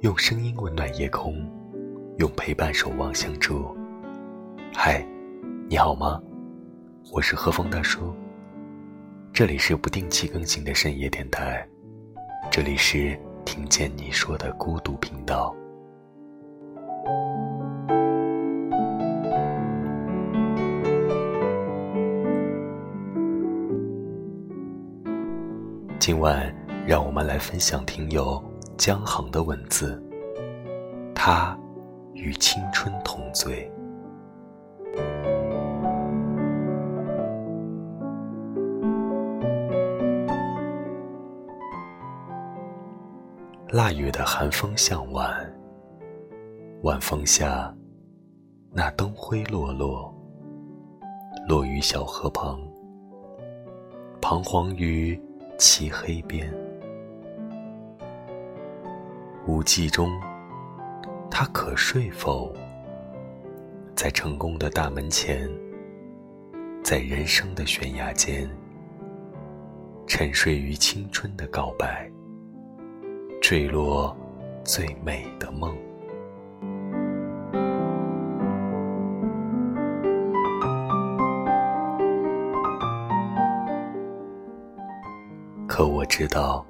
用声音温暖夜空，用陪伴守望相助。嗨，你好吗？我是何风大叔。这里是不定期更新的深夜电台，这里是听见你说的孤独频道。今晚，让我们来分享听友江航的文字。他与青春同醉。腊月的寒风向晚，晚风下，那灯灰落落，落于小河旁，彷徨于。漆黑边，无际中，他可睡否？在成功的大门前，在人生的悬崖间，沉睡于青春的告白，坠落最美的梦。可我知道，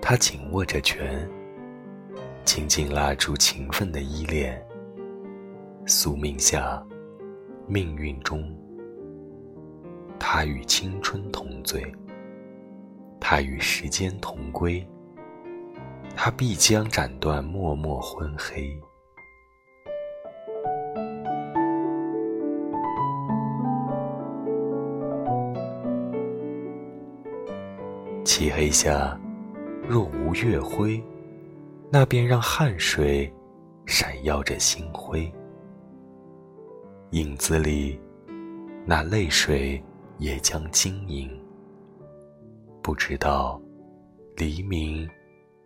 他紧握着拳，紧紧拉住情分的依恋。宿命下，命运中，他与青春同醉，他与时间同归，他必将斩断默默昏黑。漆黑下，若无月辉，那便让汗水闪耀着星辉。影子里，那泪水也将晶莹。不知道黎明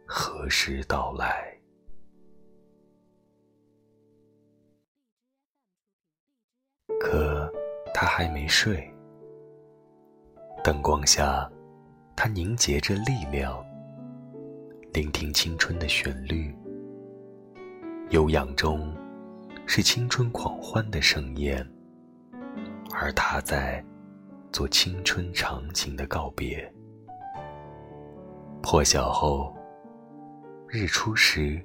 何时到来。可他还没睡，灯光下。他凝结着力量，聆听青春的旋律。悠扬中，是青春狂欢的盛宴，而他在做青春长情的告别。破晓后，日出时，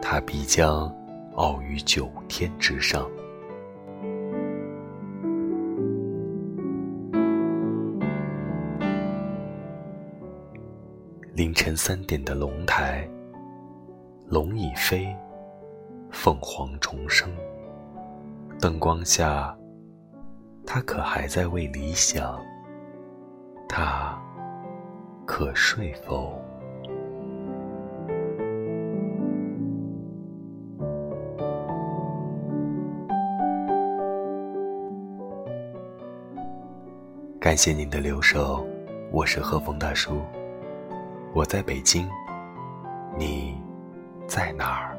他必将傲于九天之上。凌晨三点的龙台，龙已飞，凤凰重生。灯光下，他可还在为理想？他可睡否？感谢您的留守，我是何峰大叔。我在北京，你在哪儿？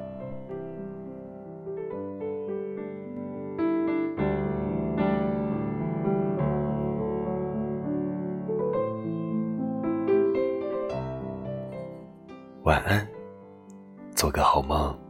晚安，做个好梦。